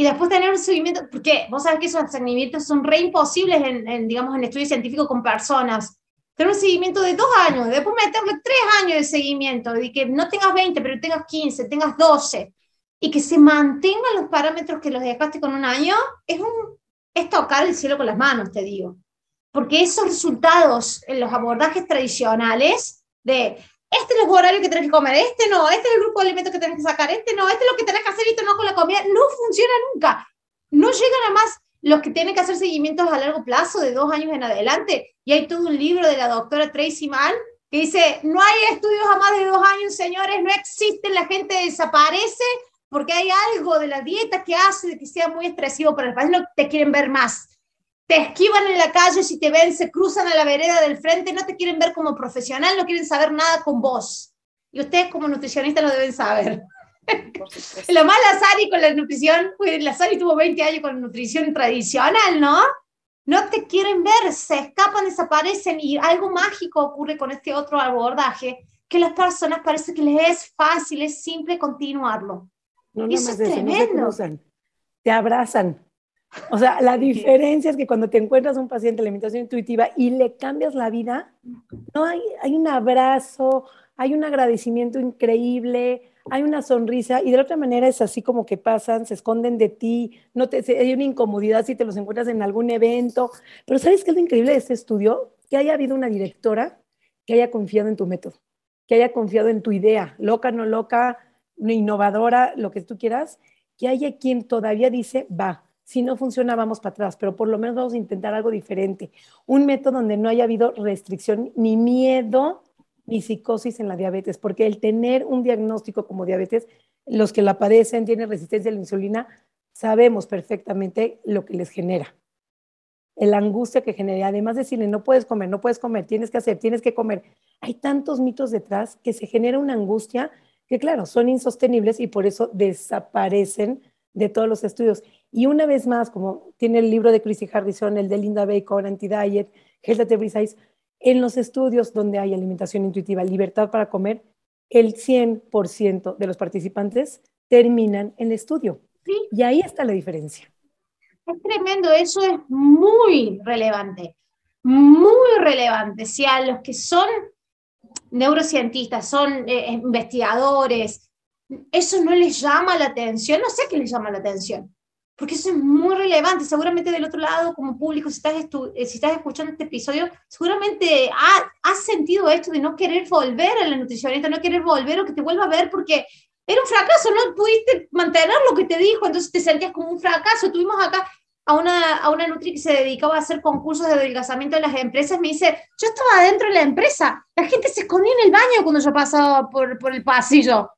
Speaker 1: Y después tener un seguimiento, porque vos sabés que esos seguimientos son re imposibles en, en digamos, en estudios científicos con personas. Tener un seguimiento de dos años, después meterle tres años de seguimiento, y que no tengas 20, pero tengas 15, tengas 12, y que se mantengan los parámetros que los dejaste con un año, es, un, es tocar el cielo con las manos, te digo. Porque esos resultados en los abordajes tradicionales de este es el horario que tenés que comer, este no, este es el grupo de alimentos que tenés que sacar, este no, este es lo que tenés que hacer y esto no con la comida, no funciona nunca. No llegan a más los que tienen que hacer seguimientos a largo plazo de dos años en adelante. Y hay todo un libro de la doctora Tracy Mann que dice, no hay estudios a más de dos años, señores, no existen, la gente desaparece porque hay algo de la dieta que hace que sea muy estresivo para el país, no te quieren ver más. Te esquivan en la calle, si te ven, se cruzan a la vereda del frente, no te quieren ver como profesional, no quieren saber nada con vos. Y ustedes como nutricionistas lo deben saber. lo más la Sari con la nutrición, pues la Sari tuvo 20 años con nutrición tradicional, ¿no? No te quieren ver, se escapan, desaparecen y algo mágico ocurre con este otro abordaje, que las personas parece que les es fácil, es simple continuarlo.
Speaker 2: No, no eso es tremendo. te abrazan. O sea, la diferencia es que cuando te encuentras un paciente de alimentación intuitiva y le cambias la vida, no hay, hay un abrazo, hay un agradecimiento increíble, hay una sonrisa y de otra manera es así como que pasan, se esconden de ti, no te, hay una incomodidad si te los encuentras en algún evento. Pero ¿sabes qué es lo increíble de este estudio? Que haya habido una directora que haya confiado en tu método, que haya confiado en tu idea, loca, no loca, innovadora, lo que tú quieras, que haya quien todavía dice, va, si no funciona, vamos para atrás, pero por lo menos vamos a intentar algo diferente. Un método donde no haya habido restricción ni miedo ni psicosis en la diabetes, porque el tener un diagnóstico como diabetes, los que la padecen, tienen resistencia a la insulina, sabemos perfectamente lo que les genera. La angustia que genera, además de decirle, no puedes comer, no puedes comer, tienes que hacer, tienes que comer. Hay tantos mitos detrás que se genera una angustia que, claro, son insostenibles y por eso desaparecen de todos los estudios. Y una vez más, como tiene el libro de Chrissy Harrison, el de Linda Bacon, Anti-Diet, Health at Every Size, en los estudios donde hay alimentación intuitiva, libertad para comer, el 100% de los participantes terminan el estudio. Y ahí está la diferencia.
Speaker 1: Es tremendo, eso es muy relevante, muy relevante. Si a los que son neurocientistas, son eh, investigadores, eso no les llama la atención, no sé qué les llama la atención porque eso es muy relevante. Seguramente del otro lado, como público, si estás, eh, si estás escuchando este episodio, seguramente has sentido esto de no querer volver a la nutricionista, no querer volver o que te vuelva a ver porque era un fracaso, no pudiste mantener lo que te dijo, entonces te sentías como un fracaso. Tuvimos acá a una, a una Nutri que se dedicaba a hacer concursos de adelgazamiento en las empresas, me dice, yo estaba dentro de la empresa, la gente se escondía en el baño cuando yo pasaba por, por el pasillo.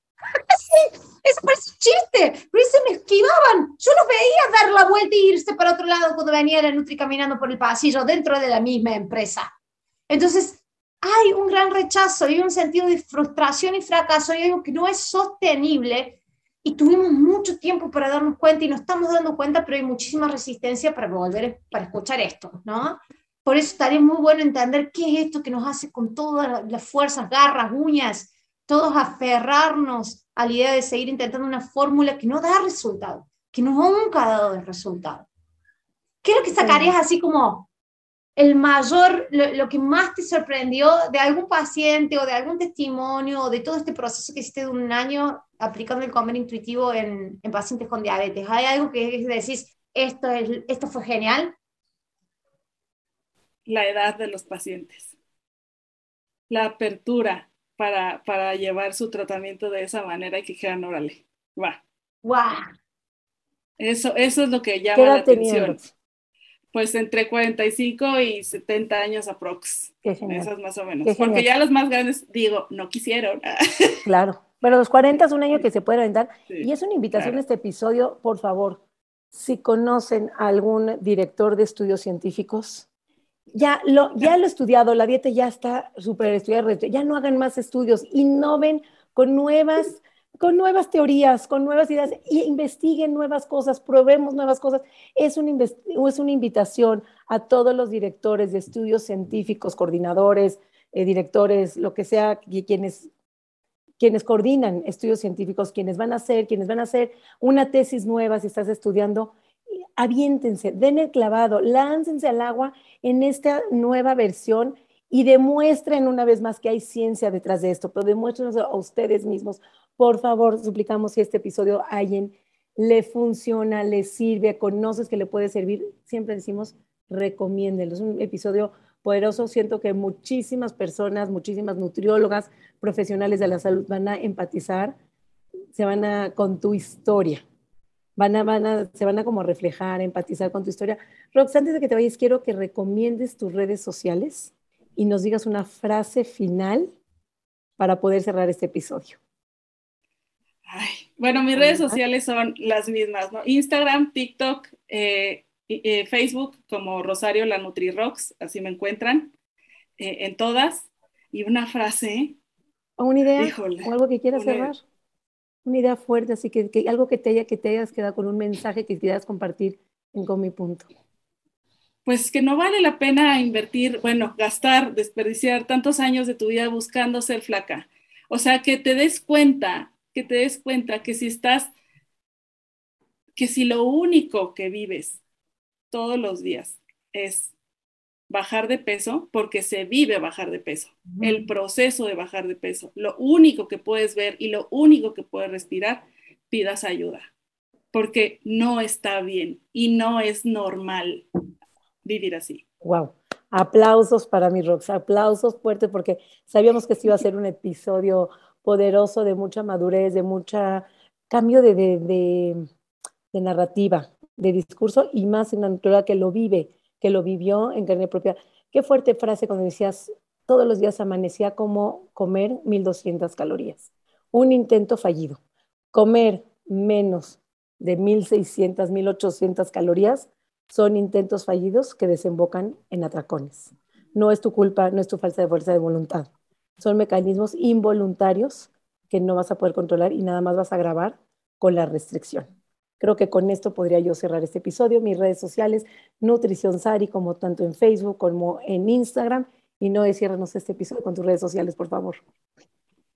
Speaker 1: Sí, eso parece chiste, pero se me esquivaban. Yo los veía dar la vuelta e irse para otro lado cuando venía la Nutri caminando por el pasillo dentro de la misma empresa. Entonces, hay un gran rechazo y un sentido de frustración y fracaso y algo que no es sostenible. Y tuvimos mucho tiempo para darnos cuenta y nos estamos dando cuenta, pero hay muchísima resistencia para volver, para escuchar esto, ¿no? Por eso estaría muy bueno entender qué es esto que nos hace con todas las fuerzas, garras, uñas, todos aferrarnos a la idea de seguir intentando una fórmula que no da resultado, que nunca ha dado resultado. ¿Qué es lo que sacarías así como el mayor, lo, que más te sorprendió de algún paciente o de algún testimonio o de todo este proceso que hiciste de un año aplicando el comer intuitivo en, en pacientes con diabetes? ¿Hay algo que decís, esto, es, esto fue genial?
Speaker 3: La edad de los pacientes, la apertura, para, para llevar su tratamiento de esa manera y que dijeran, órale, va.
Speaker 1: ¡Wow!
Speaker 3: Eso, eso es lo que llama la atención. Pues entre 45 y 70 años aprox. Esas más o menos. Porque ya los más grandes, digo, no quisieron.
Speaker 2: claro. Pero los 40 es un año que se puede aventar. y es una invitación a este episodio, por favor, si conocen a algún director de estudios científicos, ya lo, ya lo estudiado, la dieta ya está súper estudiada, ya no hagan más estudios, innoven con nuevas, con nuevas teorías, con nuevas ideas, y investiguen nuevas cosas, probemos nuevas cosas. Es una, es una invitación a todos los directores de estudios científicos, coordinadores, eh, directores, lo que sea, quienes, quienes coordinan estudios científicos, quienes van a hacer, quienes van a hacer una tesis nueva si estás estudiando, aviéntense, den el clavado, láncense al agua en esta nueva versión y demuestren una vez más que hay ciencia detrás de esto, pero demuestren a ustedes mismos. Por favor, suplicamos si este episodio a alguien le funciona, le sirve, conoces que le puede servir, siempre decimos, recomiéndenlo. Es un episodio poderoso. Siento que muchísimas personas, muchísimas nutriólogas, profesionales de la salud van a empatizar, se van a con tu historia. Van a, van a, se van a como reflejar, empatizar con tu historia. Rox, antes de que te vayas, quiero que recomiendes tus redes sociales y nos digas una frase final para poder cerrar este episodio.
Speaker 3: bueno, mis redes sociales son las mismas, ¿no? Instagram, TikTok, eh, eh, Facebook como Rosario la NutriRox, así me encuentran eh, en todas. Y una frase.
Speaker 2: O una idea, o algo que quieras cerrar. Una idea fuerte, así que, algo que te, haya, que te hayas quedado con un mensaje que quieras compartir en Con mi punto.
Speaker 3: Pues que no vale la pena invertir, bueno, gastar, desperdiciar tantos años de tu vida buscando ser flaca. O sea, que te des cuenta, que te des cuenta que si estás, que si lo único que vives todos los días es bajar de peso, porque se vive bajar de peso, el proceso de bajar de peso. Lo único que puedes ver y lo único que puedes respirar, pidas ayuda, porque no está bien y no es normal vivir así.
Speaker 2: Wow. Aplausos para mi Rox, aplausos fuertes porque sabíamos que este iba a ser un episodio poderoso de mucha madurez, de mucha cambio de, de narrativa, de discurso y más en una naturaleza que lo vive, que lo vivió en carne propia. Qué fuerte frase cuando decías, todos los días amanecía como comer 1200 calorías. Un intento fallido. Comer menos de 1600, 1800 calorías son intentos fallidos que desembocan en atracones. No es tu culpa, no es tu falta de fuerza de voluntad. Son mecanismos involuntarios que no vas a poder controlar y nada más vas a agravar con la restricción. Creo que con esto podría yo cerrar este episodio. Mis redes sociales, Nutrición Sari, como tanto en Facebook como en Instagram. Y no ciérranos este episodio con tus redes sociales, por favor.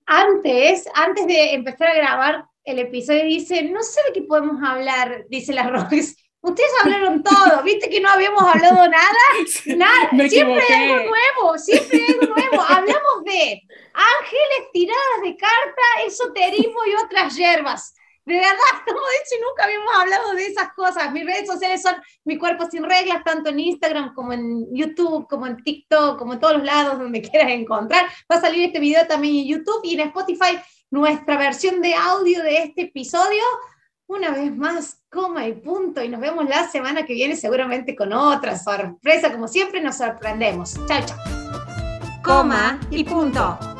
Speaker 1: Antes, antes de empezar a grabar el episodio, dice, no sé de qué podemos hablar, dice la Rox. Ustedes hablaron todo, viste que no habíamos hablado nada, nada. siempre hay algo nuevo, siempre hay algo nuevo. Hablamos de ángeles, tiradas de carta, esoterismo y otras hierbas. De verdad, como dicho, nunca habíamos hablado de esas cosas. Mis redes sociales son Mi Cuerpo Sin Reglas, tanto en Instagram como en YouTube, como en TikTok, como en todos los lados donde quieras encontrar. Va a salir este video también en YouTube y en Spotify nuestra versión de audio de este episodio. Una vez más, coma y punto. Y nos vemos la semana que viene seguramente con otra sorpresa. Como siempre, nos sorprendemos. Chao, chao.
Speaker 4: Coma y punto.